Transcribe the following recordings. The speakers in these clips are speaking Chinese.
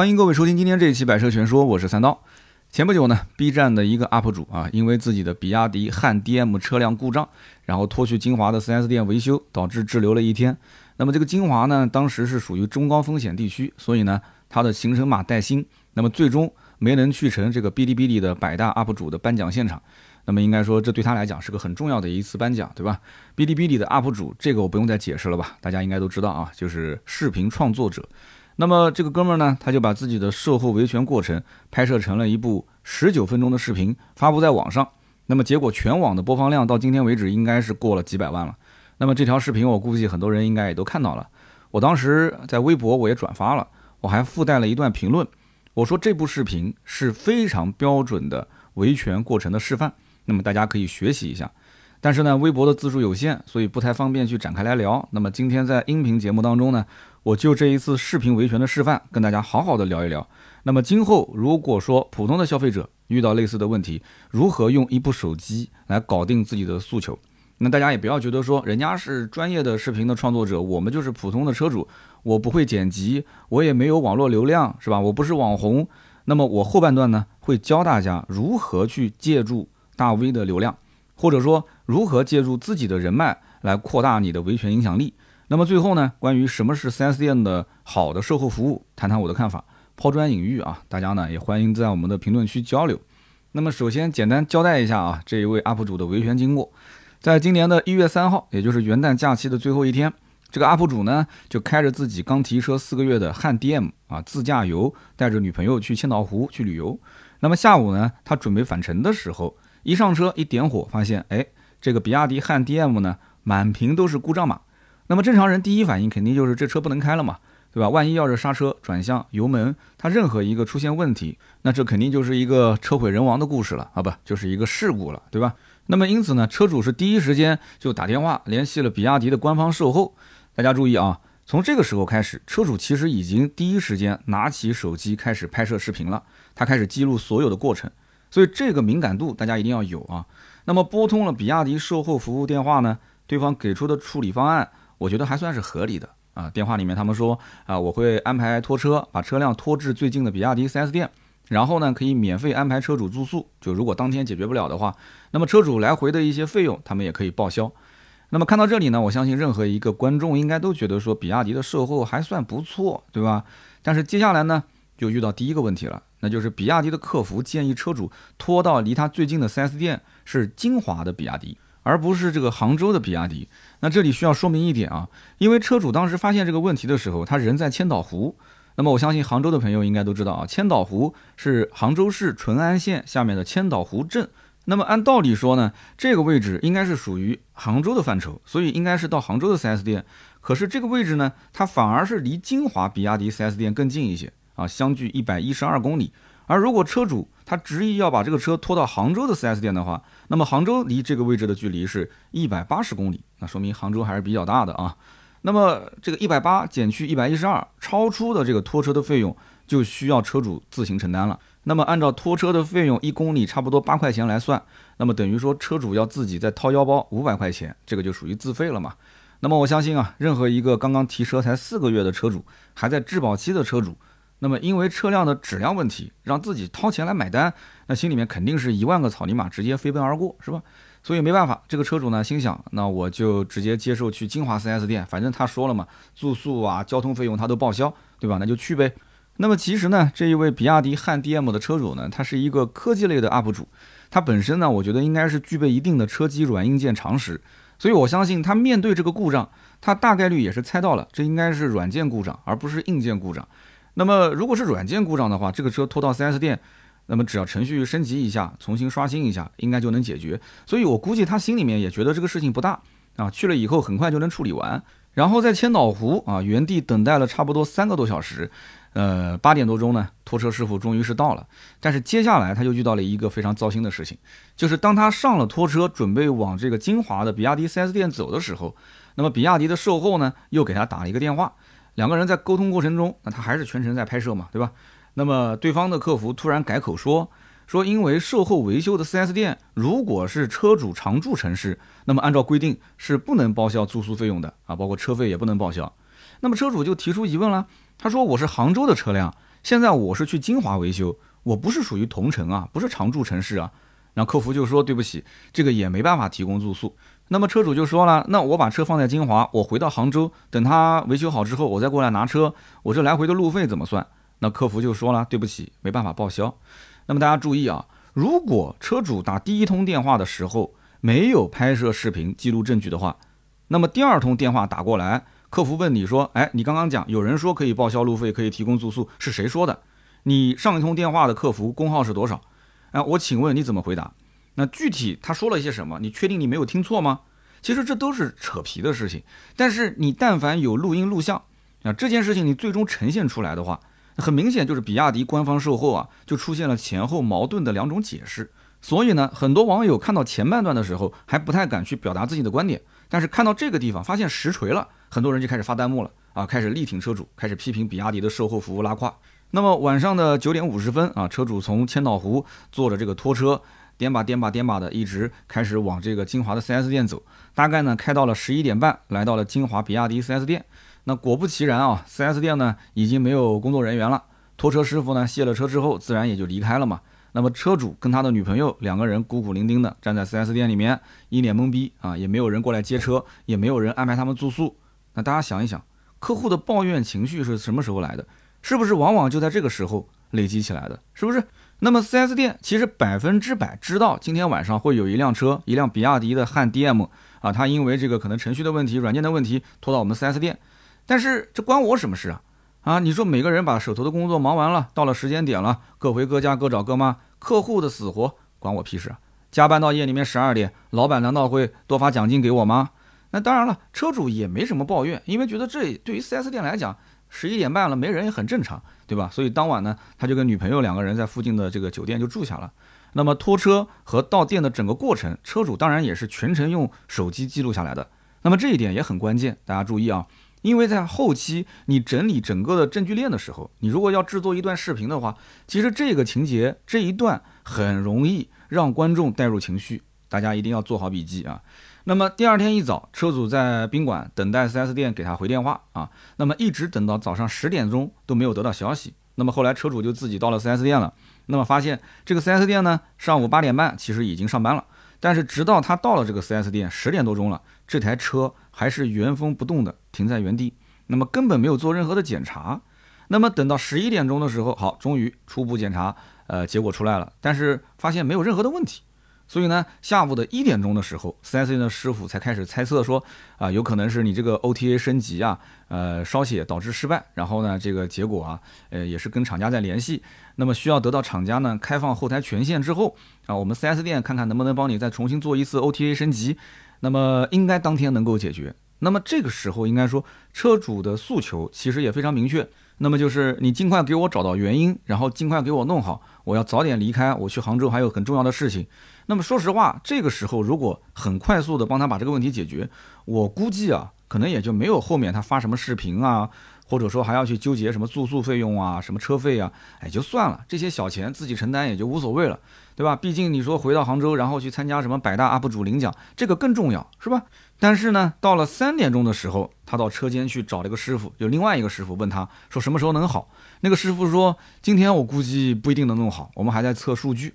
欢迎各位收听今天这一期《百车全说》，我是三刀。前不久呢，B 站的一个 UP 主啊，因为自己的比亚迪汉 DM 车辆故障，然后拖去金华的 4S 店维修，导致滞留了一天。那么这个金华呢，当时是属于中高风险地区，所以呢，它的行程码带星，那么最终没能去成这个哔哩哔哩的百大 UP 主的颁奖现场。那么应该说，这对他来讲是个很重要的一次颁奖，对吧？哔哩哔哩的 UP 主，这个我不用再解释了吧？大家应该都知道啊，就是视频创作者。那么这个哥们儿呢，他就把自己的售后维权过程拍摄成了一部十九分钟的视频，发布在网上。那么结果全网的播放量到今天为止应该是过了几百万了。那么这条视频我估计很多人应该也都看到了。我当时在微博我也转发了，我还附带了一段评论，我说这部视频是非常标准的维权过程的示范，那么大家可以学习一下。但是呢，微博的字数有限，所以不太方便去展开来聊。那么今天在音频节目当中呢，我就这一次视频维权的示范，跟大家好好的聊一聊。那么今后如果说普通的消费者遇到类似的问题，如何用一部手机来搞定自己的诉求？那大家也不要觉得说人家是专业的视频的创作者，我们就是普通的车主，我不会剪辑，我也没有网络流量，是吧？我不是网红。那么我后半段呢，会教大家如何去借助大 V 的流量。或者说如何借助自己的人脉来扩大你的维权影响力？那么最后呢，关于什么是 4S 店的好的售后服务，谈谈我的看法，抛砖引玉啊，大家呢也欢迎在我们的评论区交流。那么首先简单交代一下啊，这一位 UP 主的维权经过，在今年的一月三号，也就是元旦假期的最后一天，这个 UP 主呢就开着自己刚提车四个月的汉 DM 啊自驾游，带着女朋友去千岛湖去旅游。那么下午呢，他准备返程的时候。一上车一点火，发现哎，这个比亚迪汉 DM 呢，满屏都是故障码。那么正常人第一反应肯定就是这车不能开了嘛，对吧？万一要是刹车、转向、油门，它任何一个出现问题，那这肯定就是一个车毁人亡的故事了啊，不就是一个事故了，对吧？那么因此呢，车主是第一时间就打电话联系了比亚迪的官方售后。大家注意啊，从这个时候开始，车主其实已经第一时间拿起手机开始拍摄视频了，他开始记录所有的过程。所以这个敏感度大家一定要有啊。那么拨通了比亚迪售后服务电话呢，对方给出的处理方案，我觉得还算是合理的啊。电话里面他们说啊，我会安排拖车把车辆拖至最近的比亚迪 4S 店，然后呢可以免费安排车主住宿。就如果当天解决不了的话，那么车主来回的一些费用他们也可以报销。那么看到这里呢，我相信任何一个观众应该都觉得说比亚迪的售后还算不错，对吧？但是接下来呢，就遇到第一个问题了。那就是比亚迪的客服建议车主拖到离他最近的 4S 店是金华的比亚迪，而不是这个杭州的比亚迪。那这里需要说明一点啊，因为车主当时发现这个问题的时候，他人在千岛湖。那么我相信杭州的朋友应该都知道啊，千岛湖是杭州市淳安县下面的千岛湖镇。那么按道理说呢，这个位置应该是属于杭州的范畴，所以应该是到杭州的 4S 店。可是这个位置呢，它反而是离金华比亚迪 4S 店更近一些。啊，相距一百一十二公里。而如果车主他执意要把这个车拖到杭州的 4S 店的话，那么杭州离这个位置的距离是一百八十公里，那说明杭州还是比较大的啊。那么这个一百八减去一百一十二，超出的这个拖车的费用就需要车主自行承担了。那么按照拖车的费用一公里差不多八块钱来算，那么等于说车主要自己再掏腰包五百块钱，这个就属于自费了嘛。那么我相信啊，任何一个刚刚提车才四个月的车主，还在质保期的车主。那么，因为车辆的质量问题，让自己掏钱来买单，那心里面肯定是一万个草泥马直接飞奔而过，是吧？所以没办法，这个车主呢心想，那我就直接接受去金华 4S 店，反正他说了嘛，住宿啊、交通费用他都报销，对吧？那就去呗。那么其实呢，这一位比亚迪汉 DM 的车主呢，他是一个科技类的 UP 主，他本身呢，我觉得应该是具备一定的车机软硬件常识，所以我相信他面对这个故障，他大概率也是猜到了，这应该是软件故障，而不是硬件故障。那么，如果是软件故障的话，这个车拖到 4S 店，那么只要程序升级一下，重新刷新一下，应该就能解决。所以我估计他心里面也觉得这个事情不大啊，去了以后很快就能处理完。然后在千岛湖啊，原地等待了差不多三个多小时，呃，八点多钟呢，拖车师傅终于是到了。但是接下来他就遇到了一个非常糟心的事情，就是当他上了拖车，准备往这个金华的比亚迪 4S 店走的时候，那么比亚迪的售后呢，又给他打了一个电话。两个人在沟通过程中，那他还是全程在拍摄嘛，对吧？那么对方的客服突然改口说，说因为售后维修的 4S 店如果是车主常住城市，那么按照规定是不能报销住宿费用的啊，包括车费也不能报销。那么车主就提出疑问了，他说我是杭州的车辆，现在我是去金华维修，我不是属于同城啊，不是常住城市啊。然后客服就说对不起，这个也没办法提供住宿。那么车主就说了，那我把车放在金华，我回到杭州，等他维修好之后，我再过来拿车，我这来回的路费怎么算？那客服就说了，对不起，没办法报销。那么大家注意啊，如果车主打第一通电话的时候没有拍摄视频记录证据的话，那么第二通电话打过来，客服问你说，哎，你刚刚讲有人说可以报销路费，可以提供住宿，是谁说的？你上一通电话的客服工号是多少？哎，我请问你怎么回答？那具体他说了一些什么？你确定你没有听错吗？其实这都是扯皮的事情。但是你但凡有录音录像啊，这件事情你最终呈现出来的话，很明显就是比亚迪官方售后啊，就出现了前后矛盾的两种解释。所以呢，很多网友看到前半段的时候还不太敢去表达自己的观点，但是看到这个地方发现实锤了，很多人就开始发弹幕了啊，开始力挺车主，开始批评比亚迪的售后服务拉胯。那么晚上的九点五十分啊，车主从千岛湖坐着这个拖车，颠吧颠吧颠吧的，一直开始往这个金华的 4S 店走。大概呢开到了十一点半，来到了金华比亚迪 4S 店。那果不其然啊，4S 店呢已经没有工作人员了。拖车师傅呢卸了车之后，自然也就离开了嘛。那么车主跟他的女朋友两个人孤苦伶仃的站在 4S 店里面，一脸懵逼啊，也没有人过来接车，也没有人安排他们住宿。那大家想一想，客户的抱怨情绪是什么时候来的？是不是往往就在这个时候累积起来的？是不是？那么 4S 店其实百分之百知道今天晚上会有一辆车，一辆比亚迪的汉 DM 啊，它因为这个可能程序的问题、软件的问题拖到我们 4S 店，但是这关我什么事啊？啊，你说每个人把手头的工作忙完了，到了时间点了，各回各家，各找各妈，客户的死活关我屁事啊？加班到夜里面十二点，老板难道会多发奖金给我吗？那当然了，车主也没什么抱怨，因为觉得这对于 4S 店来讲。十一点半了，没人也很正常，对吧？所以当晚呢，他就跟女朋友两个人在附近的这个酒店就住下了。那么拖车和到店的整个过程，车主当然也是全程用手机记录下来的。那么这一点也很关键，大家注意啊，因为在后期你整理整个的证据链的时候，你如果要制作一段视频的话，其实这个情节这一段很容易让观众带入情绪，大家一定要做好笔记啊。那么第二天一早，车主在宾馆等待 4S 店给他回电话啊。那么一直等到早上十点钟都没有得到消息。那么后来车主就自己到了 4S 店了。那么发现这个 4S 店呢，上午八点半其实已经上班了。但是直到他到了这个 4S 店十点多钟了，这台车还是原封不动的停在原地。那么根本没有做任何的检查。那么等到十一点钟的时候，好，终于初步检查，呃，结果出来了，但是发现没有任何的问题。所以呢，下午的一点钟的时候，4S 店的师傅才开始猜测说，啊，有可能是你这个 OTA 升级啊，呃，烧写导致失败。然后呢，这个结果啊，呃，也是跟厂家在联系，那么需要得到厂家呢开放后台权限之后，啊，我们 4S 店看看能不能帮你再重新做一次 OTA 升级。那么应该当天能够解决。那么这个时候应该说，车主的诉求其实也非常明确，那么就是你尽快给我找到原因，然后尽快给我弄好，我要早点离开，我去杭州还有很重要的事情。那么说实话，这个时候如果很快速的帮他把这个问题解决，我估计啊，可能也就没有后面他发什么视频啊，或者说还要去纠结什么住宿费用啊、什么车费啊，哎，就算了，这些小钱自己承担也就无所谓了，对吧？毕竟你说回到杭州，然后去参加什么百大 UP 主领奖，这个更重要，是吧？但是呢，到了三点钟的时候，他到车间去找了一个师傅，就另外一个师傅问他说什么时候能好，那个师傅说今天我估计不一定能弄好，我们还在测数据。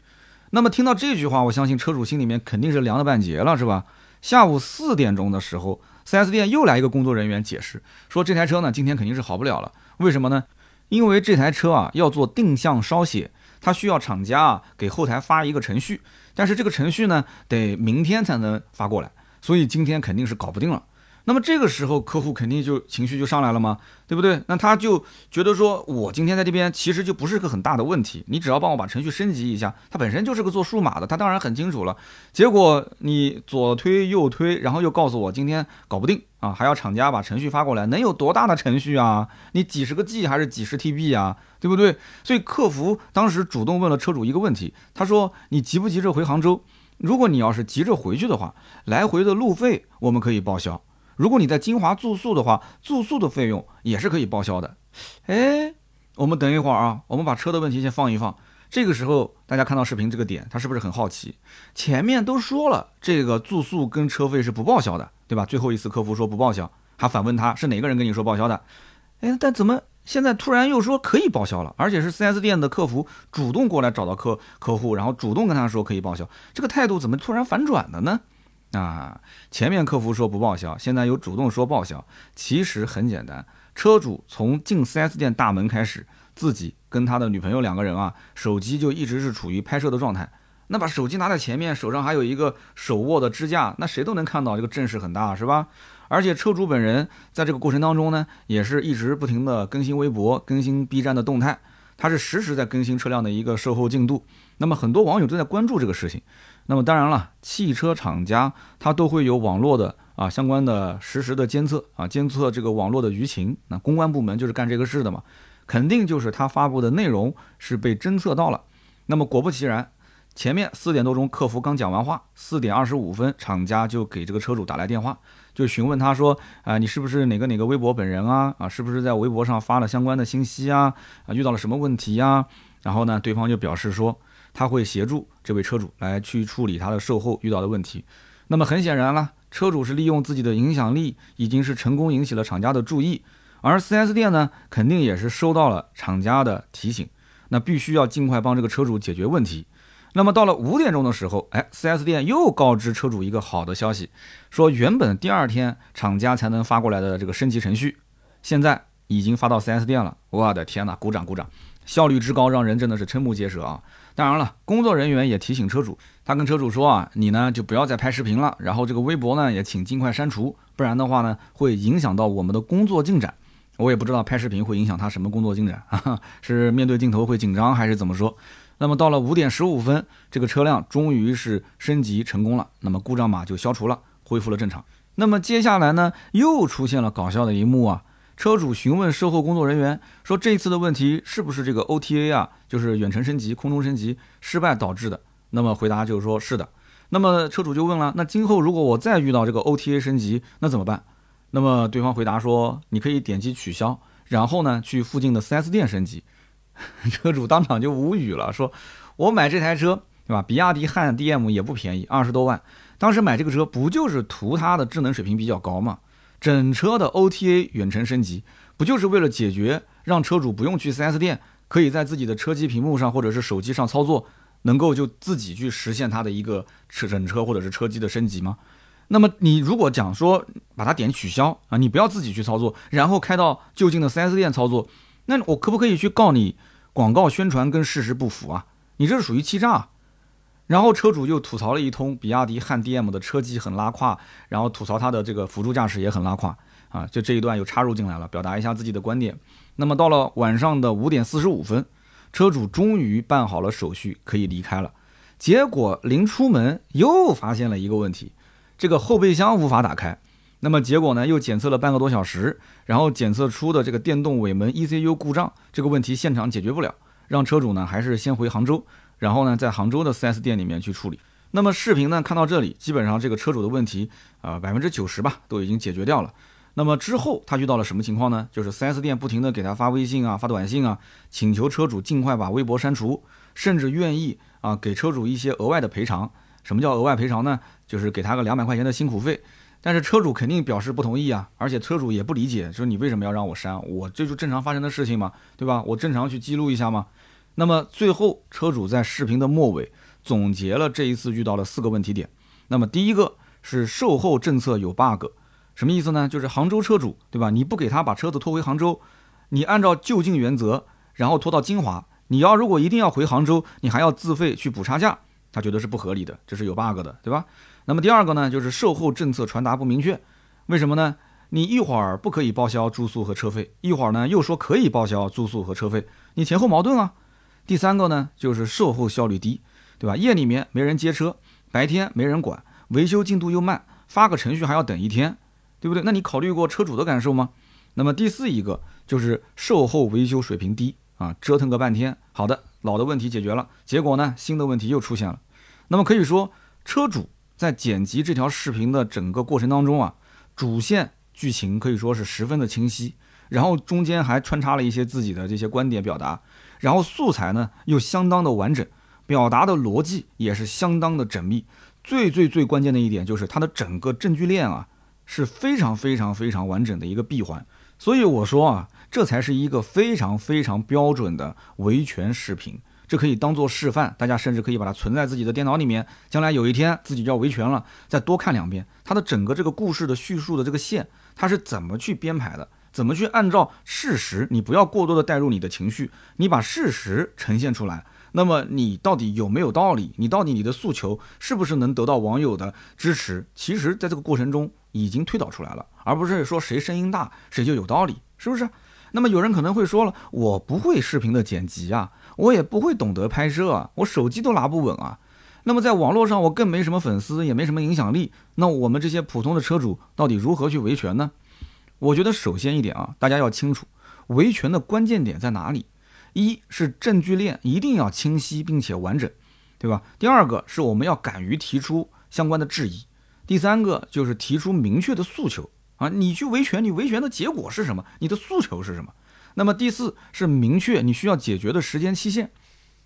那么听到这句话，我相信车主心里面肯定是凉了半截了，是吧？下午四点钟的时候，4S 店又来一个工作人员解释说，这台车呢今天肯定是好不了了。为什么呢？因为这台车啊要做定向烧写，它需要厂家啊给后台发一个程序，但是这个程序呢得明天才能发过来，所以今天肯定是搞不定了。那么这个时候，客户肯定就情绪就上来了嘛？对不对？那他就觉得说，我今天在这边其实就不是个很大的问题，你只要帮我把程序升级一下，它本身就是个做数码的，他当然很清楚了。结果你左推右推，然后又告诉我今天搞不定啊，还要厂家把程序发过来，能有多大的程序啊？你几十个 G 还是几十 TB 啊？对不对？所以客服当时主动问了车主一个问题，他说：“你急不急着回杭州？如果你要是急着回去的话，来回的路费我们可以报销。”如果你在金华住宿的话，住宿的费用也是可以报销的。哎，我们等一会儿啊，我们把车的问题先放一放。这个时候大家看到视频这个点，他是不是很好奇？前面都说了，这个住宿跟车费是不报销的，对吧？最后一次客服说不报销，还反问他是哪个人跟你说报销的？哎，但怎么现在突然又说可以报销了，而且是 4S 店的客服主动过来找到客客户，然后主动跟他说可以报销，这个态度怎么突然反转了呢？啊，前面客服说不报销，现在又主动说报销，其实很简单，车主从进 4S 店大门开始，自己跟他的女朋友两个人啊，手机就一直是处于拍摄的状态。那把手机拿在前面，手上还有一个手握的支架，那谁都能看到这个阵势很大，是吧？而且车主本人在这个过程当中呢，也是一直不停的更新微博、更新 B 站的动态，他是实时在更新车辆的一个售后进度。那么很多网友都在关注这个事情。那么当然了，汽车厂家它都会有网络的啊相关的实时的监测啊，监测这个网络的舆情。那公关部门就是干这个事的嘛，肯定就是他发布的内容是被侦测到了。那么果不其然。前面四点多钟，客服刚讲完话，四点二十五分，厂家就给这个车主打来电话，就询问他说：“啊，你是不是哪个哪个微博本人啊？啊，是不是在微博上发了相关的信息啊？啊，遇到了什么问题呀？”然后呢，对方就表示说他会协助这位车主来去处理他的售后遇到的问题。那么很显然了，车主是利用自己的影响力，已经是成功引起了厂家的注意，而 4S 店呢，肯定也是收到了厂家的提醒，那必须要尽快帮这个车主解决问题。那么到了五点钟的时候，哎，4S 店又告知车主一个好的消息，说原本第二天厂家才能发过来的这个升级程序，现在已经发到 4S 店了。我的天呐，鼓掌鼓掌，效率之高让人真的是瞠目结舌啊！当然了，工作人员也提醒车主，他跟车主说啊，你呢就不要再拍视频了，然后这个微博呢也请尽快删除，不然的话呢会影响到我们的工作进展。我也不知道拍视频会影响他什么工作进展啊？是面对镜头会紧张还是怎么说？那么到了五点十五分，这个车辆终于是升级成功了，那么故障码就消除了，恢复了正常。那么接下来呢，又出现了搞笑的一幕啊！车主询问售后工作人员说：“这一次的问题是不是这个 OTA 啊，就是远程升级、空中升级失败导致的？”那么回答就是说是的。那么车主就问了：“那今后如果我再遇到这个 OTA 升级，那怎么办？”那么对方回答说：“你可以点击取消，然后呢去附近的 4S 店升级。”车主当场就无语了，说：“我买这台车，对吧？比亚迪汉 DM 也不便宜，二十多万。当时买这个车不就是图它的智能水平比较高吗？整车的 OTA 远程升级，不就是为了解决让车主不用去 4S 店，可以在自己的车机屏幕上或者是手机上操作，能够就自己去实现它的一个车整车或者是车机的升级吗？那么你如果讲说把它点取消啊，你不要自己去操作，然后开到就近的 4S 店操作。”那我可不可以去告你广告宣传跟事实不符啊？你这是属于欺诈。然后车主又吐槽了一通，比亚迪汉 DM 的车机很拉胯，然后吐槽它的这个辅助驾驶也很拉胯啊，就这一段又插入进来了，表达一下自己的观点。那么到了晚上的五点四十五分，车主终于办好了手续，可以离开了。结果临出门又发现了一个问题，这个后备箱无法打开。那么结果呢？又检测了半个多小时，然后检测出的这个电动尾门 ECU 故障，这个问题现场解决不了，让车主呢还是先回杭州，然后呢在杭州的 4S 店里面去处理。那么视频呢看到这里，基本上这个车主的问题啊百分之九十吧都已经解决掉了。那么之后他遇到了什么情况呢？就是 4S 店不停的给他发微信啊、发短信啊，请求车主尽快把微博删除，甚至愿意啊给车主一些额外的赔偿。什么叫额外赔偿呢？就是给他个两百块钱的辛苦费。但是车主肯定表示不同意啊，而且车主也不理解，说你为什么要让我删？我这就正常发生的事情嘛，对吧？我正常去记录一下嘛。那么最后，车主在视频的末尾总结了这一次遇到了四个问题点。那么第一个是售后政策有 bug，什么意思呢？就是杭州车主，对吧？你不给他把车子拖回杭州，你按照就近原则，然后拖到金华，你要如果一定要回杭州，你还要自费去补差价，他觉得是不合理的，这是有 bug 的，对吧？那么第二个呢，就是售后政策传达不明确，为什么呢？你一会儿不可以报销住宿和车费，一会儿呢又说可以报销住宿和车费，你前后矛盾啊。第三个呢，就是售后效率低，对吧？夜里面没人接车，白天没人管，维修进度又慢，发个程序还要等一天，对不对？那你考虑过车主的感受吗？那么第四一个就是售后维修水平低啊，折腾个半天，好的，老的问题解决了，结果呢，新的问题又出现了。那么可以说，车主。在剪辑这条视频的整个过程当中啊，主线剧情可以说是十分的清晰，然后中间还穿插了一些自己的这些观点表达，然后素材呢又相当的完整，表达的逻辑也是相当的缜密。最最最关键的一点就是它的整个证据链啊是非常非常非常完整的一个闭环，所以我说啊，这才是一个非常非常标准的维权视频。这可以当做示范，大家甚至可以把它存在自己的电脑里面。将来有一天自己就要维权了，再多看两遍它的整个这个故事的叙述的这个线，它是怎么去编排的，怎么去按照事实，你不要过多的带入你的情绪，你把事实呈现出来。那么你到底有没有道理？你到底你的诉求是不是能得到网友的支持？其实，在这个过程中已经推导出来了，而不是说谁声音大谁就有道理，是不是？那么有人可能会说了，我不会视频的剪辑啊。我也不会懂得拍摄啊，我手机都拿不稳啊。那么在网络上我更没什么粉丝，也没什么影响力。那我们这些普通的车主到底如何去维权呢？我觉得首先一点啊，大家要清楚维权的关键点在哪里。一是证据链一定要清晰并且完整，对吧？第二个是我们要敢于提出相关的质疑。第三个就是提出明确的诉求啊，你去维权，你维权的结果是什么？你的诉求是什么？那么第四是明确你需要解决的时间期限。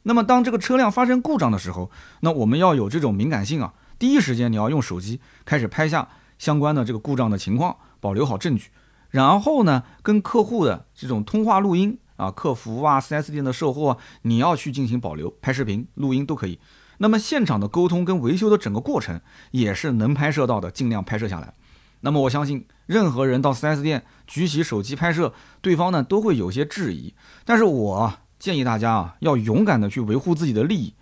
那么当这个车辆发生故障的时候，那我们要有这种敏感性啊，第一时间你要用手机开始拍下相关的这个故障的情况，保留好证据。然后呢，跟客户的这种通话录音啊，客服啊，4S 店的售后啊，你要去进行保留，拍视频、录音都可以。那么现场的沟通跟维修的整个过程也是能拍摄到的，尽量拍摄下来。那么我相信，任何人到 4S 店举起手机拍摄，对方呢都会有些质疑。但是我建议大家啊，要勇敢的去维护自己的利益。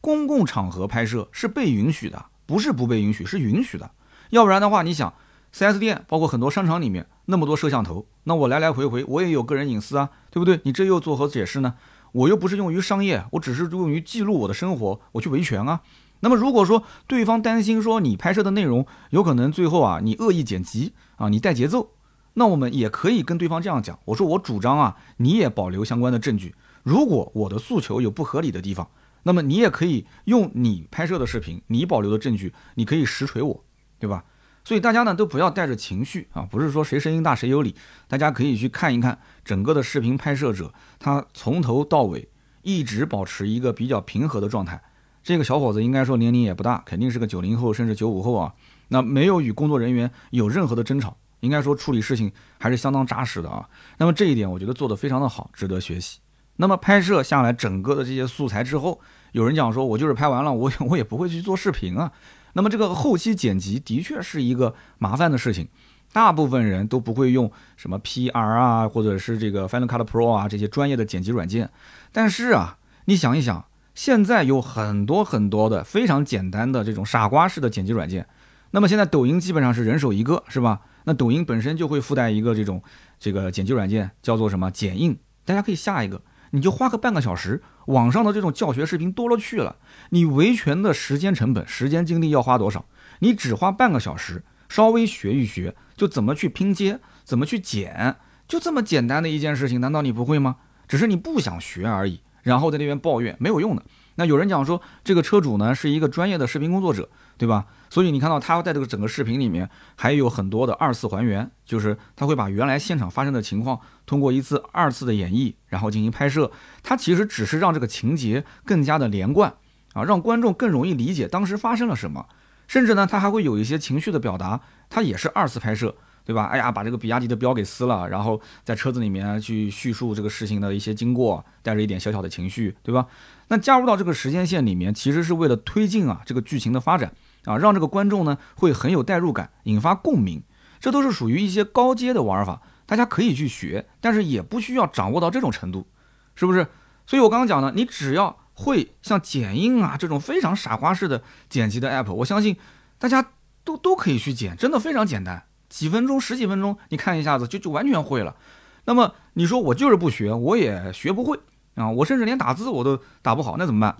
公共场合拍摄是被允许的，不是不被允许，是允许的。要不然的话，你想，4S 店包括很多商场里面那么多摄像头，那我来来回回我也有个人隐私啊，对不对？你这又作何解释呢？我又不是用于商业，我只是用于记录我的生活，我去维权啊。那么如果说对方担心说你拍摄的内容有可能最后啊你恶意剪辑啊你带节奏，那我们也可以跟对方这样讲，我说我主张啊你也保留相关的证据，如果我的诉求有不合理的地方，那么你也可以用你拍摄的视频，你保留的证据，你可以实锤我，对吧？所以大家呢都不要带着情绪啊，不是说谁声音大谁有理，大家可以去看一看整个的视频拍摄者，他从头到尾一直保持一个比较平和的状态。这个小伙子应该说年龄也不大，肯定是个九零后甚至九五后啊。那没有与工作人员有任何的争吵，应该说处理事情还是相当扎实的啊。那么这一点我觉得做得非常的好，值得学习。那么拍摄下来整个的这些素材之后，有人讲说我就是拍完了，我我也不会去做视频啊。那么这个后期剪辑的确是一个麻烦的事情，大部分人都不会用什么 PR 啊，或者是这个 Final Cut Pro 啊这些专业的剪辑软件。但是啊，你想一想。现在有很多很多的非常简单的这种傻瓜式的剪辑软件，那么现在抖音基本上是人手一个，是吧？那抖音本身就会附带一个这种这个剪辑软件，叫做什么剪映，大家可以下一个，你就花个半个小时，网上的这种教学视频多了去了。你维权的时间成本、时间精力要花多少？你只花半个小时，稍微学一学，就怎么去拼接，怎么去剪，就这么简单的一件事情，难道你不会吗？只是你不想学而已。然后在那边抱怨没有用的。那有人讲说，这个车主呢是一个专业的视频工作者，对吧？所以你看到他在这个整个视频里面还有很多的二次还原，就是他会把原来现场发生的情况通过一次二次的演绎，然后进行拍摄。他其实只是让这个情节更加的连贯啊，让观众更容易理解当时发生了什么。甚至呢，他还会有一些情绪的表达，他也是二次拍摄。对吧？哎呀，把这个比亚迪的标给撕了，然后在车子里面去叙述这个事情的一些经过，带着一点小小的情绪，对吧？那加入到这个时间线里面，其实是为了推进啊这个剧情的发展啊，让这个观众呢会很有代入感，引发共鸣。这都是属于一些高阶的玩法，大家可以去学，但是也不需要掌握到这种程度，是不是？所以我刚刚讲的，你只要会像剪映啊这种非常傻瓜式的剪辑的 app，我相信大家都都可以去剪，真的非常简单。几分钟、十几分钟，你看一下子就就完全会了。那么你说我就是不学，我也学不会啊！我甚至连打字我都打不好，那怎么办？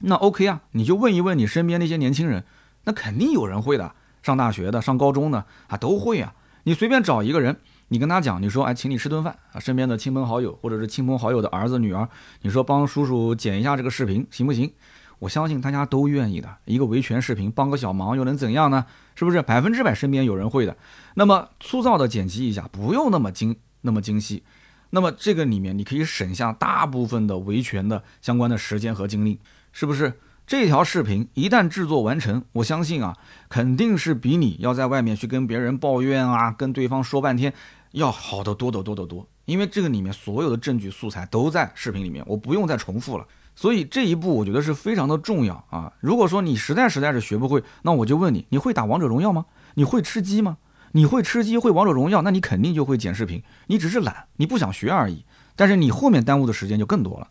那 OK 啊，你就问一问你身边那些年轻人，那肯定有人会的。上大学的、上高中的啊，都会啊。你随便找一个人，你跟他讲，你说哎，请你吃顿饭啊，身边的亲朋好友或者是亲朋好友的儿子女儿，你说帮叔叔剪一下这个视频行不行？我相信大家都愿意的。一个维权视频，帮个小忙又能怎样呢？是不是百分之百身边有人会的？那么粗糙的剪辑一下，不用那么精那么精细。那么这个里面你可以省下大部分的维权的相关的时间和精力，是不是？这条视频一旦制作完成，我相信啊，肯定是比你要在外面去跟别人抱怨啊，跟对方说半天，要好得多得多得多，因为这个里面所有的证据素材都在视频里面，我不用再重复了。所以这一步我觉得是非常的重要啊！如果说你实在实在是学不会，那我就问你，你会打王者荣耀吗？你会吃鸡吗？你会吃鸡会王者荣耀，那你肯定就会剪视频，你只是懒，你不想学而已。但是你后面耽误的时间就更多了。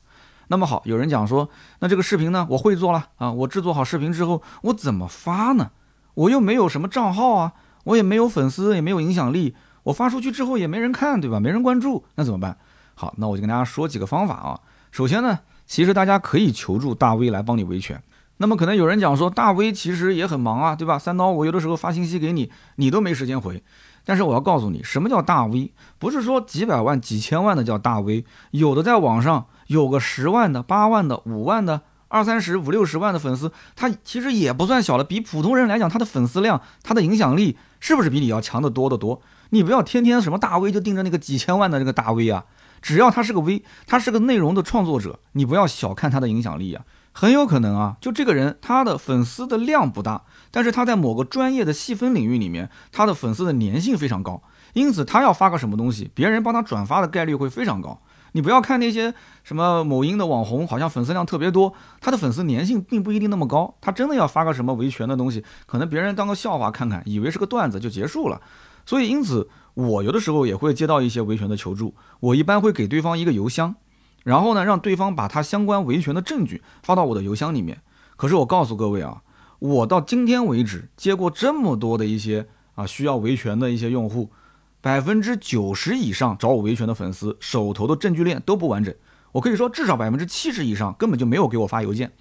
那么好，有人讲说，那这个视频呢，我会做了啊，我制作好视频之后，我怎么发呢？我又没有什么账号啊，我也没有粉丝，也没有影响力，我发出去之后也没人看，对吧？没人关注，那怎么办？好，那我就跟大家说几个方法啊。首先呢。其实大家可以求助大 V 来帮你维权。那么可能有人讲说，大 V 其实也很忙啊，对吧？三刀，我有的时候发信息给你，你都没时间回。但是我要告诉你，什么叫大 V？不是说几百万、几千万的叫大 V，有的在网上有个十万的、八万的、五万的、二三十、五六十万的粉丝，他其实也不算小了。比普通人来讲，他的粉丝量、他的影响力是不是比你要强得多得多？你不要天天什么大 V 就盯着那个几千万的这个大 V 啊。只要他是个 V，他是个内容的创作者，你不要小看他的影响力啊，很有可能啊，就这个人他的粉丝的量不大，但是他在某个专业的细分领域里面，他的粉丝的粘性非常高，因此他要发个什么东西，别人帮他转发的概率会非常高。你不要看那些什么某音的网红，好像粉丝量特别多，他的粉丝粘性并不一定那么高，他真的要发个什么维权的东西，可能别人当个笑话看看，以为是个段子就结束了，所以因此。我有的时候也会接到一些维权的求助，我一般会给对方一个邮箱，然后呢，让对方把他相关维权的证据发到我的邮箱里面。可是我告诉各位啊，我到今天为止接过这么多的一些啊需要维权的一些用户，百分之九十以上找我维权的粉丝手头的证据链都不完整，我可以说至少百分之七十以上根本就没有给我发邮件。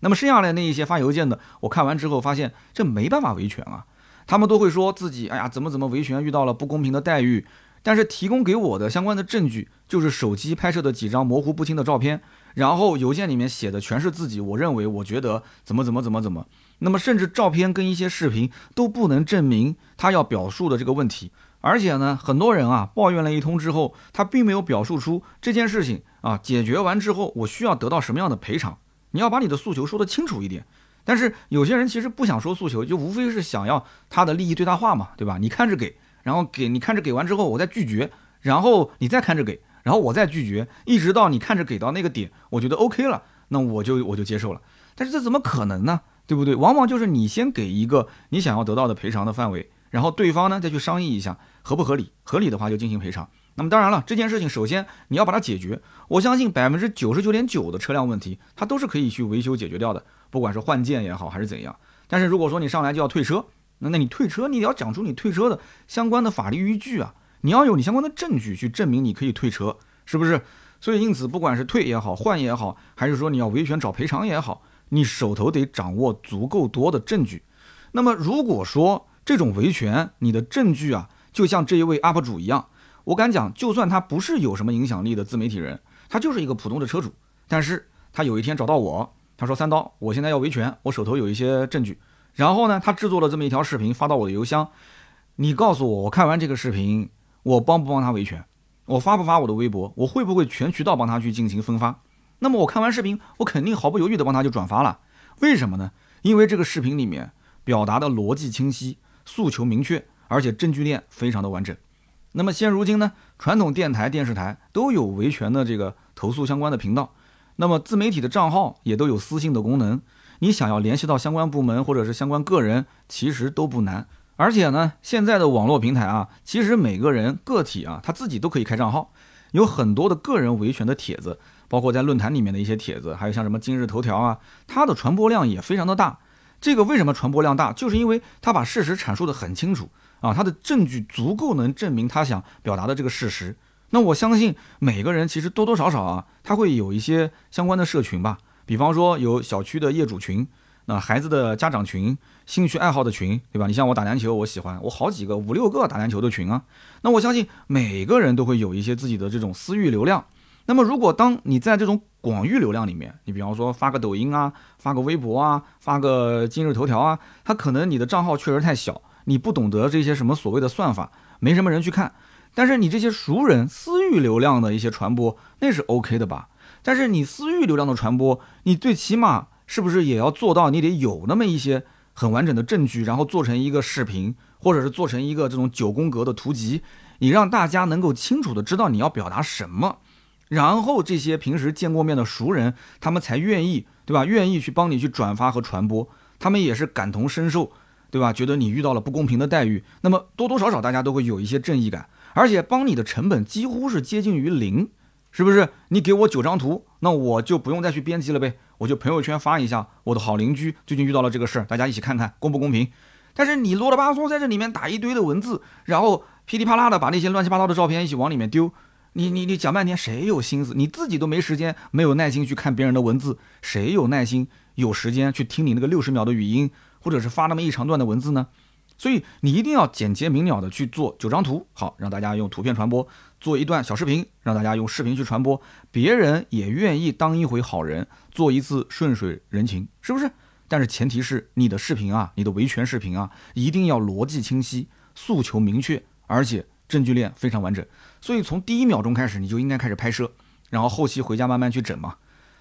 那么剩下来那一些发邮件的，我看完之后发现这没办法维权啊。他们都会说自己，哎呀，怎么怎么维权遇到了不公平的待遇，但是提供给我的相关的证据就是手机拍摄的几张模糊不清的照片，然后邮件里面写的全是自己，我认为，我觉得怎么怎么怎么怎么，那么甚至照片跟一些视频都不能证明他要表述的这个问题，而且呢，很多人啊抱怨了一通之后，他并没有表述出这件事情啊解决完之后我需要得到什么样的赔偿，你要把你的诉求说得清楚一点。但是有些人其实不想说诉求，就无非是想要他的利益最大化嘛，对吧？你看着给，然后给你看着给完之后，我再拒绝，然后你再看着给，然后我再拒绝，一直到你看着给到那个点，我觉得 OK 了，那我就我就接受了。但是这怎么可能呢？对不对？往往就是你先给一个你想要得到的赔偿的范围，然后对方呢再去商议一下合不合理，合理的话就进行赔偿。那么当然了，这件事情首先你要把它解决，我相信百分之九十九点九的车辆问题，它都是可以去维修解决掉的。不管是换件也好，还是怎样，但是如果说你上来就要退车，那那你退车，你要讲出你退车的相关的法律依据啊，你要有你相关的证据去证明你可以退车，是不是？所以因此，不管是退也好，换也好，还是说你要维权找赔偿也好，你手头得掌握足够多的证据。那么如果说这种维权，你的证据啊，就像这一位 UP 主一样，我敢讲，就算他不是有什么影响力的自媒体人，他就是一个普通的车主，但是他有一天找到我。他说：“三刀，我现在要维权，我手头有一些证据。然后呢，他制作了这么一条视频发到我的邮箱。你告诉我，我看完这个视频，我帮不帮他维权？我发不发我的微博？我会不会全渠道帮他去进行分发？那么我看完视频，我肯定毫不犹豫的帮他就转发了。为什么呢？因为这个视频里面表达的逻辑清晰，诉求明确，而且证据链非常的完整。那么现如今呢，传统电台、电视台都有维权的这个投诉相关的频道。”那么自媒体的账号也都有私信的功能，你想要联系到相关部门或者是相关个人，其实都不难。而且呢，现在的网络平台啊，其实每个人个体啊，他自己都可以开账号，有很多的个人维权的帖子，包括在论坛里面的一些帖子，还有像什么今日头条啊，它的传播量也非常的大。这个为什么传播量大？就是因为他把事实阐述的很清楚啊，他的证据足够能证明他想表达的这个事实。那我相信每个人其实多多少少啊，他会有一些相关的社群吧，比方说有小区的业主群，那孩子的家长群，兴趣爱好的群，对吧？你像我打篮球，我喜欢我好几个五六个打篮球的群啊。那我相信每个人都会有一些自己的这种私域流量。那么如果当你在这种广域流量里面，你比方说发个抖音啊，发个微博啊，发个今日头条啊，他可能你的账号确实太小，你不懂得这些什么所谓的算法，没什么人去看。但是你这些熟人私域流量的一些传播，那是 OK 的吧？但是你私域流量的传播，你最起码是不是也要做到？你得有那么一些很完整的证据，然后做成一个视频，或者是做成一个这种九宫格的图集，你让大家能够清楚的知道你要表达什么，然后这些平时见过面的熟人，他们才愿意，对吧？愿意去帮你去转发和传播，他们也是感同身受，对吧？觉得你遇到了不公平的待遇，那么多多少少大家都会有一些正义感，而且帮你的成本几乎是接近于零。是不是你给我九张图，那我就不用再去编辑了呗？我就朋友圈发一下，我的好邻居最近遇到了这个事儿，大家一起看看公不公平？但是你啰里吧嗦在这里面打一堆的文字，然后噼里啪啦的把那些乱七八糟的照片一起往里面丢，你你你讲半天，谁有心思？你自己都没时间，没有耐心去看别人的文字，谁有耐心有时间去听你那个六十秒的语音，或者是发那么一长段的文字呢？所以你一定要简洁明了的去做九张图，好让大家用图片传播；做一段小视频，让大家用视频去传播。别人也愿意当一回好人，做一次顺水人情，是不是？但是前提是你的视频啊，你的维权视频啊，一定要逻辑清晰，诉求明确，而且证据链非常完整。所以从第一秒钟开始，你就应该开始拍摄，然后后期回家慢慢去整嘛。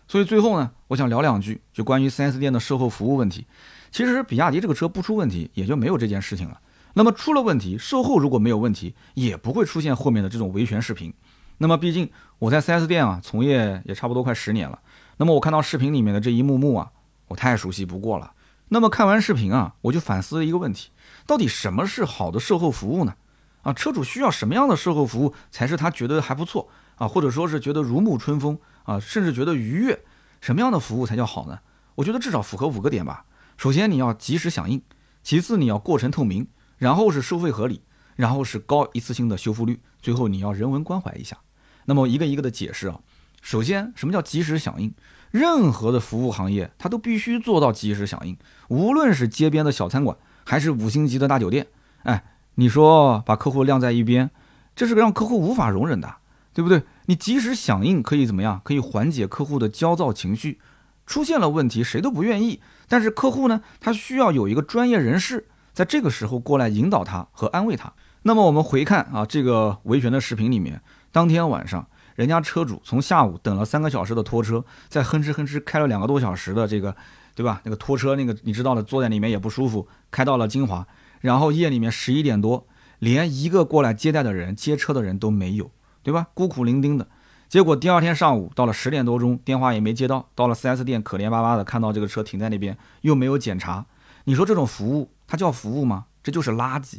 所以最后呢，我想聊两句，就关于 4S 店的售后服务问题。其实比亚迪这个车不出问题，也就没有这件事情了。那么出了问题，售后如果没有问题，也不会出现后面的这种维权视频。那么毕竟我在 4S 店啊，从业也差不多快十年了。那么我看到视频里面的这一幕幕啊，我太熟悉不过了。那么看完视频啊，我就反思了一个问题：到底什么是好的售后服务呢？啊，车主需要什么样的售后服务才是他觉得还不错啊，或者说是觉得如沐春风啊，甚至觉得愉悦？什么样的服务才叫好呢？我觉得至少符合五个点吧。首先你要及时响应，其次你要过程透明，然后是收费合理，然后是高一次性的修复率，最后你要人文关怀一下。那么一个一个的解释啊。首先，什么叫及时响应？任何的服务行业，它都必须做到及时响应。无论是街边的小餐馆，还是五星级的大酒店，哎，你说把客户晾在一边，这是个让客户无法容忍的，对不对？你及时响应可以怎么样？可以缓解客户的焦躁情绪。出现了问题，谁都不愿意。但是客户呢，他需要有一个专业人士在这个时候过来引导他和安慰他。那么我们回看啊，这个维权的视频里面，当天晚上，人家车主从下午等了三个小时的拖车，在哼哧哼哧开了两个多小时的这个，对吧？那个拖车那个你知道的，坐在里面也不舒服，开到了金华，然后夜里面十一点多，连一个过来接待的人、接车的人都没有，对吧？孤苦伶仃的。结果第二天上午到了十点多钟，电话也没接到。到了 4S 店，可怜巴巴的看到这个车停在那边，又没有检查。你说这种服务，它叫服务吗？这就是垃圾。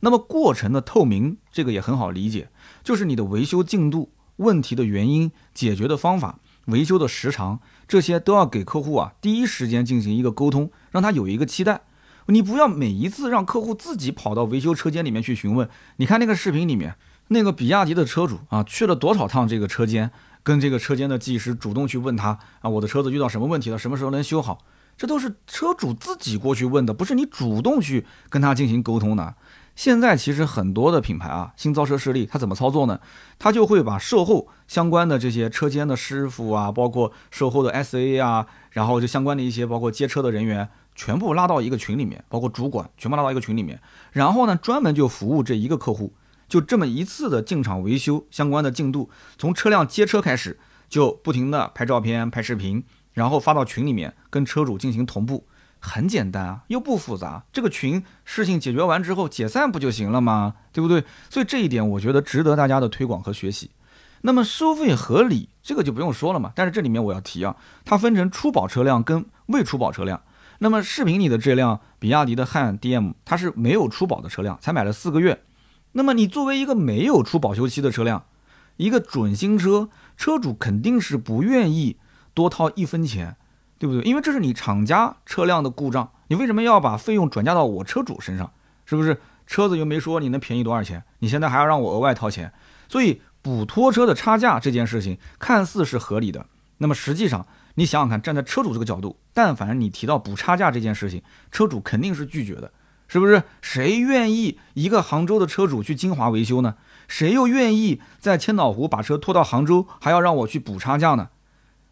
那么过程的透明，这个也很好理解，就是你的维修进度、问题的原因、解决的方法、维修的时长，这些都要给客户啊第一时间进行一个沟通，让他有一个期待。你不要每一次让客户自己跑到维修车间里面去询问。你看那个视频里面。那个比亚迪的车主啊，去了多少趟这个车间，跟这个车间的技师主动去问他啊，我的车子遇到什么问题了，什么时候能修好？这都是车主自己过去问的，不是你主动去跟他进行沟通的。现在其实很多的品牌啊，新造车势力，他怎么操作呢？他就会把售后相关的这些车间的师傅啊，包括售后的 SA 啊，然后就相关的一些包括接车的人员，全部拉到一个群里面，包括主管全部拉到一个群里面，然后呢，专门就服务这一个客户。就这么一次的进厂维修相关的进度，从车辆接车开始，就不停的拍照片、拍视频，然后发到群里面跟车主进行同步，很简单啊，又不复杂。这个群事情解决完之后解散不就行了吗？对不对？所以这一点我觉得值得大家的推广和学习。那么收费合理，这个就不用说了嘛。但是这里面我要提啊，它分成出保车辆跟未出保车辆。那么视频里的这辆比亚迪的汉 DM，它是没有出保的车辆，才买了四个月。那么你作为一个没有出保修期的车辆，一个准新车，车主肯定是不愿意多掏一分钱，对不对？因为这是你厂家车辆的故障，你为什么要把费用转嫁到我车主身上？是不是？车子又没说你能便宜多少钱，你现在还要让我额外掏钱，所以补拖车的差价这件事情看似是合理的，那么实际上你想想看，站在车主这个角度，但凡你提到补差价这件事情，车主肯定是拒绝的。是不是谁愿意一个杭州的车主去金华维修呢？谁又愿意在千岛湖把车拖到杭州，还要让我去补差价呢？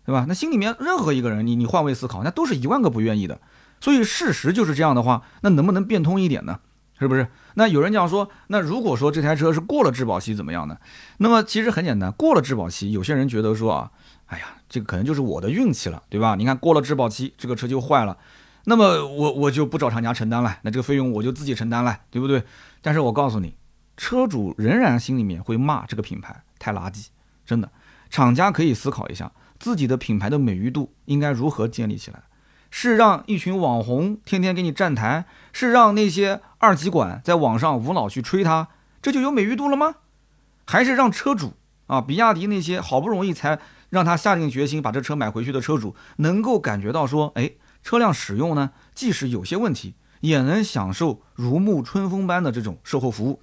对吧？那心里面任何一个人，你你换位思考，那都是一万个不愿意的。所以事实就是这样的话，那能不能变通一点呢？是不是？那有人讲说，那如果说这台车是过了质保期怎么样呢？那么其实很简单，过了质保期，有些人觉得说啊，哎呀，这个可能就是我的运气了，对吧？你看过了质保期，这个车就坏了。那么我我就不找厂家承担了，那这个费用我就自己承担了，对不对？但是我告诉你，车主仍然心里面会骂这个品牌太垃圾。真的，厂家可以思考一下自己的品牌的美誉度应该如何建立起来。是让一群网红天天给你站台，是让那些二极管在网上无脑去吹它，这就有美誉度了吗？还是让车主啊，比亚迪那些好不容易才让他下定决心把这车买回去的车主，能够感觉到说，哎，车辆使用呢，即使有些问题，也能享受如沐春风般的这种售后服务。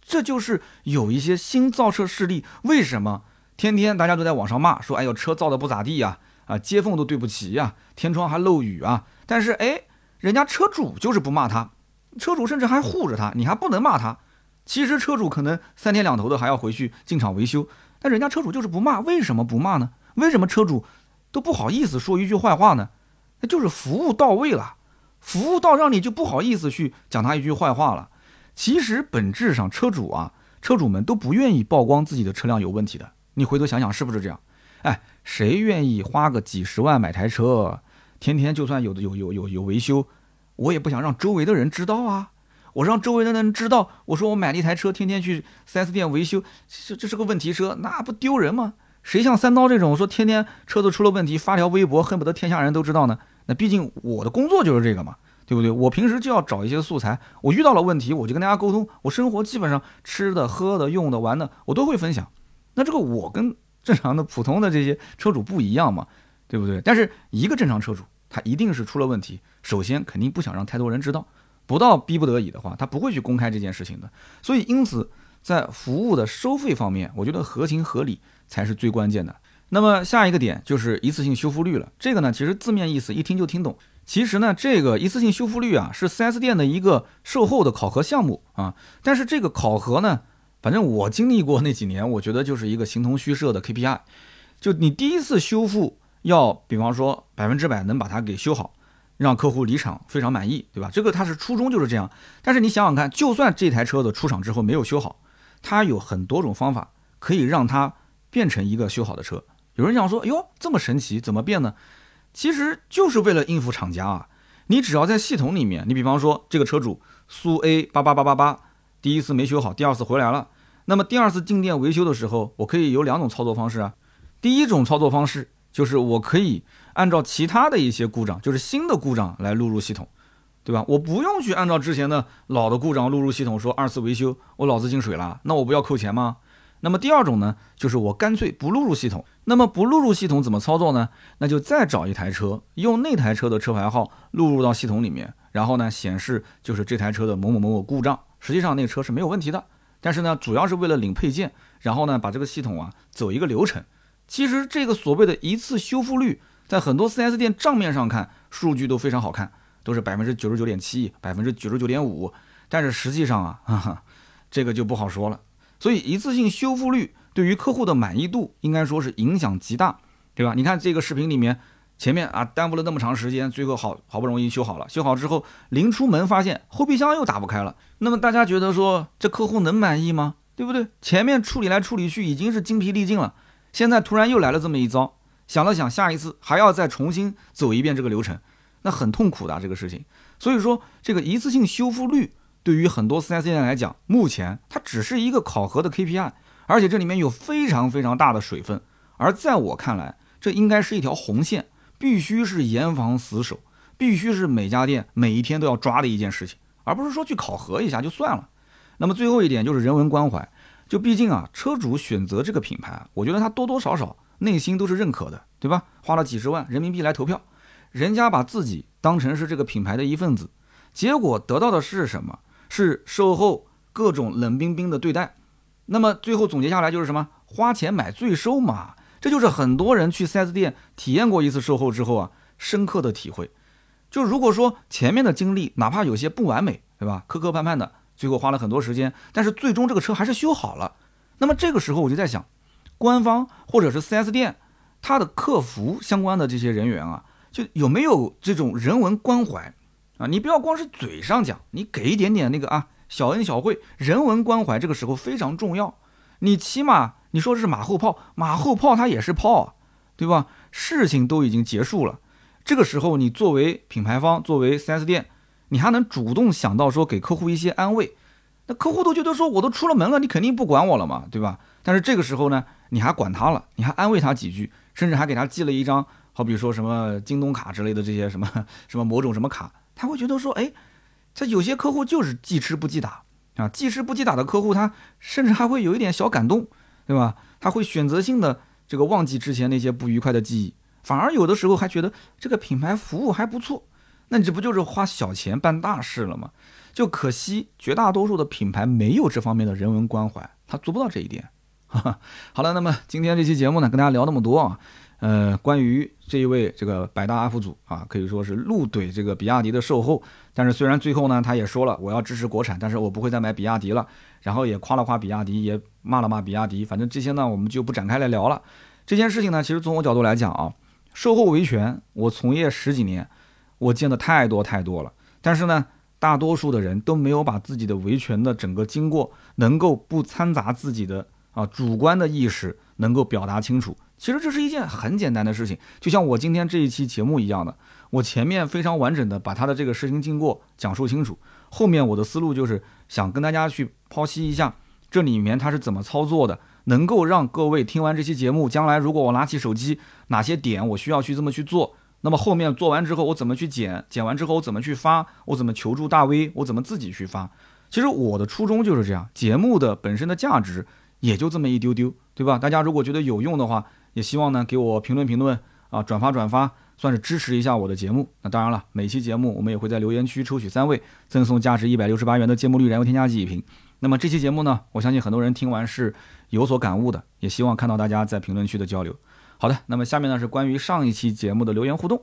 这就是有一些新造车势力，为什么天天大家都在网上骂说，哎呦，车造的不咋地呀？啊，接缝都对不齐呀，天窗还漏雨啊！但是哎，人家车主就是不骂他，车主甚至还护着他，你还不能骂他。其实车主可能三天两头的还要回去进厂维修，但人家车主就是不骂，为什么不骂呢？为什么车主都不好意思说一句坏话呢？那就是服务到位了，服务到让你就不好意思去讲他一句坏话了。其实本质上，车主啊，车主们都不愿意曝光自己的车辆有问题的。你回头想想，是不是这样？哎，谁愿意花个几十万买台车，天天就算有的有有有有维修，我也不想让周围的人知道啊！我让周围的人知道，我说我买了一台车，天天去 4S 店维修，这这是个问题车，那不丢人吗？谁像三刀这种说天天车子出了问题发条微博，恨不得天下人都知道呢？那毕竟我的工作就是这个嘛，对不对？我平时就要找一些素材，我遇到了问题，我就跟大家沟通。我生活基本上吃的、喝的、用的、玩的，我都会分享。那这个我跟。正常的普通的这些车主不一样嘛，对不对？但是一个正常车主，他一定是出了问题，首先肯定不想让太多人知道，不到逼不得已的话，他不会去公开这件事情的。所以，因此在服务的收费方面，我觉得合情合理才是最关键的。那么下一个点就是一次性修复率了。这个呢，其实字面意思一听就听懂。其实呢，这个一次性修复率啊，是 4S 店的一个售后的考核项目啊。但是这个考核呢，反正我经历过那几年，我觉得就是一个形同虚设的 KPI。就你第一次修复要，比方说百分之百能把它给修好，让客户离场非常满意，对吧？这个它是初衷就是这样。但是你想想看，就算这台车子出厂之后没有修好，它有很多种方法可以让它变成一个修好的车。有人想说，哎呦，这么神奇，怎么变呢？其实就是为了应付厂家啊。你只要在系统里面，你比方说这个车主苏 A 八八八八八。第一次没修好，第二次回来了。那么第二次进店维修的时候，我可以有两种操作方式啊。第一种操作方式就是我可以按照其他的一些故障，就是新的故障来录入系统，对吧？我不用去按照之前的老的故障录入系统，说二次维修我脑子进水了，那我不要扣钱吗？那么第二种呢，就是我干脆不录入系统。那么不录入系统怎么操作呢？那就再找一台车，用那台车的车牌号录入到系统里面，然后呢显示就是这台车的某某某某故障。实际上那个车是没有问题的，但是呢，主要是为了领配件，然后呢，把这个系统啊走一个流程。其实这个所谓的一次修复率，在很多 4S 店账面上看，数据都非常好看，都是百分之九十九点七，百分之九十九点五。但是实际上啊，哈哈，这个就不好说了。所以一次性修复率对于客户的满意度，应该说是影响极大，对吧？你看这个视频里面。前面啊耽误了那么长时间，最后好好不容易修好了。修好之后，临出门发现后备箱又打不开了。那么大家觉得说这客户能满意吗？对不对？前面处理来处理去已经是精疲力尽了，现在突然又来了这么一遭，想了想，下一次还要再重新走一遍这个流程，那很痛苦的这个事情。所以说，这个一次性修复率对于很多 4S 店来讲，目前它只是一个考核的 KPI，而且这里面有非常非常大的水分。而在我看来，这应该是一条红线。必须是严防死守，必须是每家店每一天都要抓的一件事情，而不是说去考核一下就算了。那么最后一点就是人文关怀，就毕竟啊，车主选择这个品牌，我觉得他多多少少内心都是认可的，对吧？花了几十万人民币来投票，人家把自己当成是这个品牌的一份子，结果得到的是什么？是售后各种冷冰冰的对待。那么最后总结下来就是什么？花钱买罪受嘛。这就是很多人去 4S 店体验过一次售后之后啊，深刻的体会。就如果说前面的经历哪怕有些不完美，对吧？磕磕绊绊的，最后花了很多时间，但是最终这个车还是修好了。那么这个时候我就在想，官方或者是 4S 店，它的客服相关的这些人员啊，就有没有这种人文关怀啊？你不要光是嘴上讲，你给一点点那个啊小恩小惠，人文关怀这个时候非常重要。你起码。你说这是马后炮，马后炮它也是炮啊，对吧？事情都已经结束了，这个时候你作为品牌方，作为 4S 店，你还能主动想到说给客户一些安慰，那客户都觉得说我都出了门了，你肯定不管我了嘛，对吧？但是这个时候呢，你还管他了，你还安慰他几句，甚至还给他寄了一张，好比说什么京东卡之类的这些什么什么某种什么卡，他会觉得说，哎，这有些客户就是记吃不记打啊，记吃不记打的客户，他甚至还会有一点小感动，对吧？他会选择性的这个忘记之前那些不愉快的记忆，反而有的时候还觉得这个品牌服务还不错，那你这不就是花小钱办大事了吗？就可惜绝大多数的品牌没有这方面的人文关怀，他做不到这一点。好了，那么今天这期节目呢，跟大家聊那么多啊，呃，关于这一位这个百大 UP 主啊，可以说是怒怼这个比亚迪的售后，但是虽然最后呢，他也说了我要支持国产，但是我不会再买比亚迪了，然后也夸了夸比亚迪，也骂了骂比亚迪，反正这些呢，我们就不展开来聊了。这件事情呢，其实从我角度来讲啊，售后维权，我从业十几年，我见的太多太多了，但是呢。大多数的人都没有把自己的维权的整个经过，能够不掺杂自己的啊主观的意识，能够表达清楚。其实这是一件很简单的事情，就像我今天这一期节目一样的，我前面非常完整的把他的这个事情经过讲述清楚，后面我的思路就是想跟大家去剖析一下这里面他是怎么操作的，能够让各位听完这期节目，将来如果我拿起手机，哪些点我需要去这么去做。那么后面做完之后，我怎么去剪？剪完之后我怎么去发？我怎么求助大 V？我怎么自己去发？其实我的初衷就是这样，节目的本身的价值也就这么一丢丢，对吧？大家如果觉得有用的话，也希望呢给我评论评论啊，转发转发，算是支持一下我的节目。那当然了，每期节目我们也会在留言区抽取三位，赠送价值一百六十八元的芥末绿燃油添加剂一瓶。那么这期节目呢，我相信很多人听完是有所感悟的，也希望看到大家在评论区的交流。好的，那么下面呢是关于上一期节目的留言互动。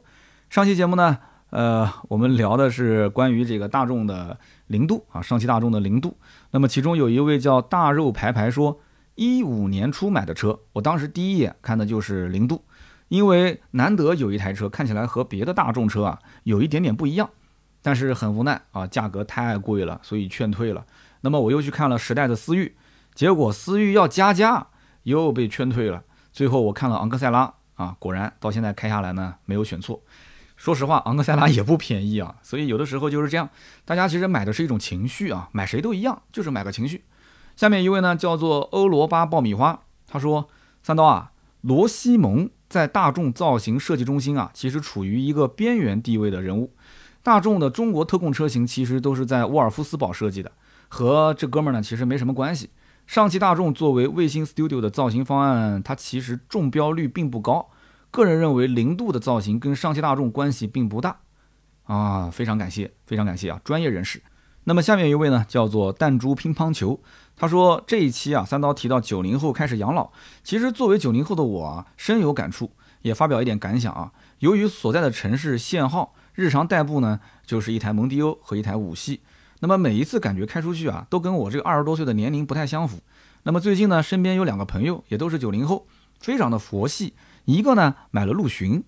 上期节目呢，呃，我们聊的是关于这个大众的零度啊，上汽大众的零度。那么其中有一位叫大肉排排说，一五年初买的车，我当时第一眼看的就是零度，因为难得有一台车看起来和别的大众车啊有一点点不一样，但是很无奈啊，价格太贵了，所以劝退了。那么我又去看了时代的思域，结果思域要加价，又被劝退了。最后我看了昂克赛拉啊，果然到现在开下来呢没有选错。说实话，昂克赛拉也不便宜啊，所以有的时候就是这样，大家其实买的是一种情绪啊，买谁都一样，就是买个情绪。下面一位呢叫做欧罗巴爆米花，他说：“三刀啊，罗西蒙在大众造型设计中心啊，其实处于一个边缘地位的人物。大众的中国特供车型其实都是在沃尔夫斯堡设计的，和这哥们儿呢其实没什么关系。”上汽大众作为卫星 Studio 的造型方案，它其实中标率并不高。个人认为，零度的造型跟上汽大众关系并不大。啊，非常感谢，非常感谢啊，专业人士。那么下面一位呢，叫做弹珠乒乓球。他说这一期啊，三刀提到九零后开始养老，其实作为九零后的我啊，深有感触，也发表一点感想啊。由于所在的城市限号，日常代步呢，就是一台蒙迪欧和一台五系。那么每一次感觉开出去啊，都跟我这个二十多岁的年龄不太相符。那么最近呢，身边有两个朋友，也都是九零后，非常的佛系。一个呢买了陆巡，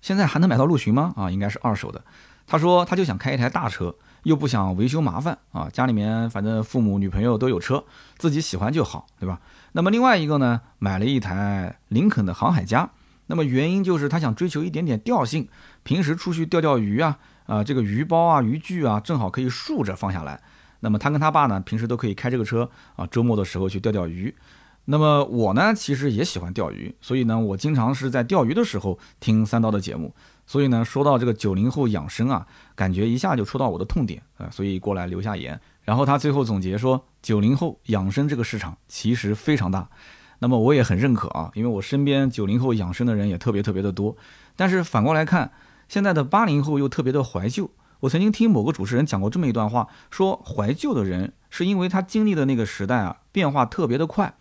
现在还能买到陆巡吗？啊，应该是二手的。他说他就想开一台大车，又不想维修麻烦啊。家里面反正父母、女朋友都有车，自己喜欢就好，对吧？那么另外一个呢，买了一台林肯的航海家。那么原因就是他想追求一点点调性，平时出去钓钓鱼啊。啊，这个鱼包啊、渔具啊，正好可以竖着放下来。那么他跟他爸呢，平时都可以开这个车啊，周末的时候去钓钓鱼。那么我呢，其实也喜欢钓鱼，所以呢，我经常是在钓鱼的时候听三刀的节目。所以呢，说到这个九零后养生啊，感觉一下就戳到我的痛点啊，所以过来留下言。然后他最后总结说，九零后养生这个市场其实非常大。那么我也很认可啊，因为我身边九零后养生的人也特别特别的多。但是反过来看。现在的八零后又特别的怀旧。我曾经听某个主持人讲过这么一段话，说怀旧的人是因为他经历的那个时代啊变化特别的快，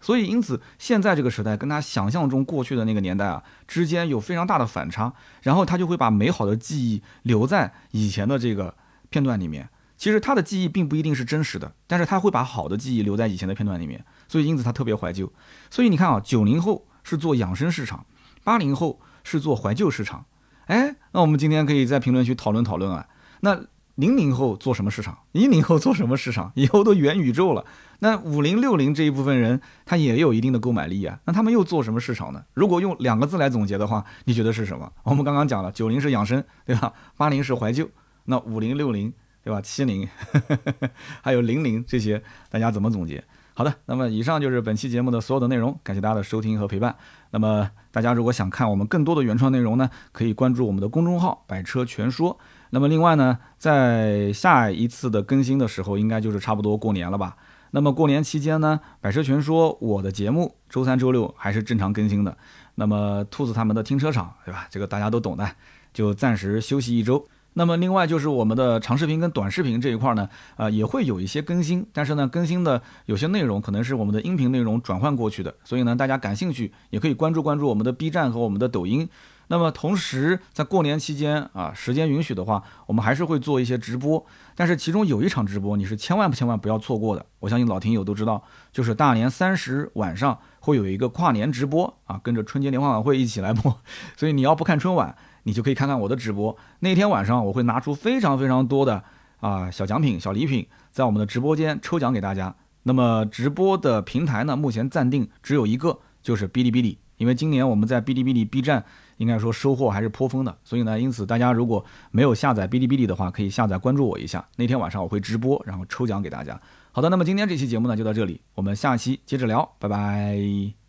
所以因此现在这个时代跟他想象中过去的那个年代啊之间有非常大的反差，然后他就会把美好的记忆留在以前的这个片段里面。其实他的记忆并不一定是真实的，但是他会把好的记忆留在以前的片段里面，所以因此他特别怀旧。所以你看啊，九零后是做养生市场，八零后是做怀旧市场。哎，那我们今天可以在评论区讨论讨论啊。那零零后做什么市场？一零后做什么市场？以后都元宇宙了。那五零六零这一部分人，他也有一定的购买力啊。那他们又做什么市场呢？如果用两个字来总结的话，你觉得是什么？我们刚刚讲了，九零是养生，对吧？八零是怀旧，那五零六零对吧？七零，还有零零这些，大家怎么总结？好的，那么以上就是本期节目的所有的内容，感谢大家的收听和陪伴。那么大家如果想看我们更多的原创内容呢，可以关注我们的公众号“百车全说”。那么另外呢，在下一次的更新的时候，应该就是差不多过年了吧？那么过年期间呢，《百车全说》我的节目周三、周六还是正常更新的。那么兔子他们的停车场，对吧？这个大家都懂的，就暂时休息一周。那么另外就是我们的长视频跟短视频这一块呢，呃，也会有一些更新，但是呢，更新的有些内容可能是我们的音频内容转换过去的，所以呢，大家感兴趣也可以关注关注我们的 B 站和我们的抖音。那么同时在过年期间啊，时间允许的话，我们还是会做一些直播，但是其中有一场直播你是千万千万不要错过的，我相信老听友都知道，就是大年三十晚上会有一个跨年直播啊，跟着春节联欢晚会一起来播，所以你要不看春晚。你就可以看看我的直播。那天晚上我会拿出非常非常多的啊小奖品、小礼品，在我们的直播间抽奖给大家。那么直播的平台呢，目前暂定只有一个，就是哔哩哔哩。因为今年我们在哔哩哔哩、B 站应该说收获还是颇丰的，所以呢，因此大家如果没有下载哔哩哔哩的话，可以下载关注我一下。那天晚上我会直播，然后抽奖给大家。好的，那么今天这期节目呢就到这里，我们下期接着聊，拜拜。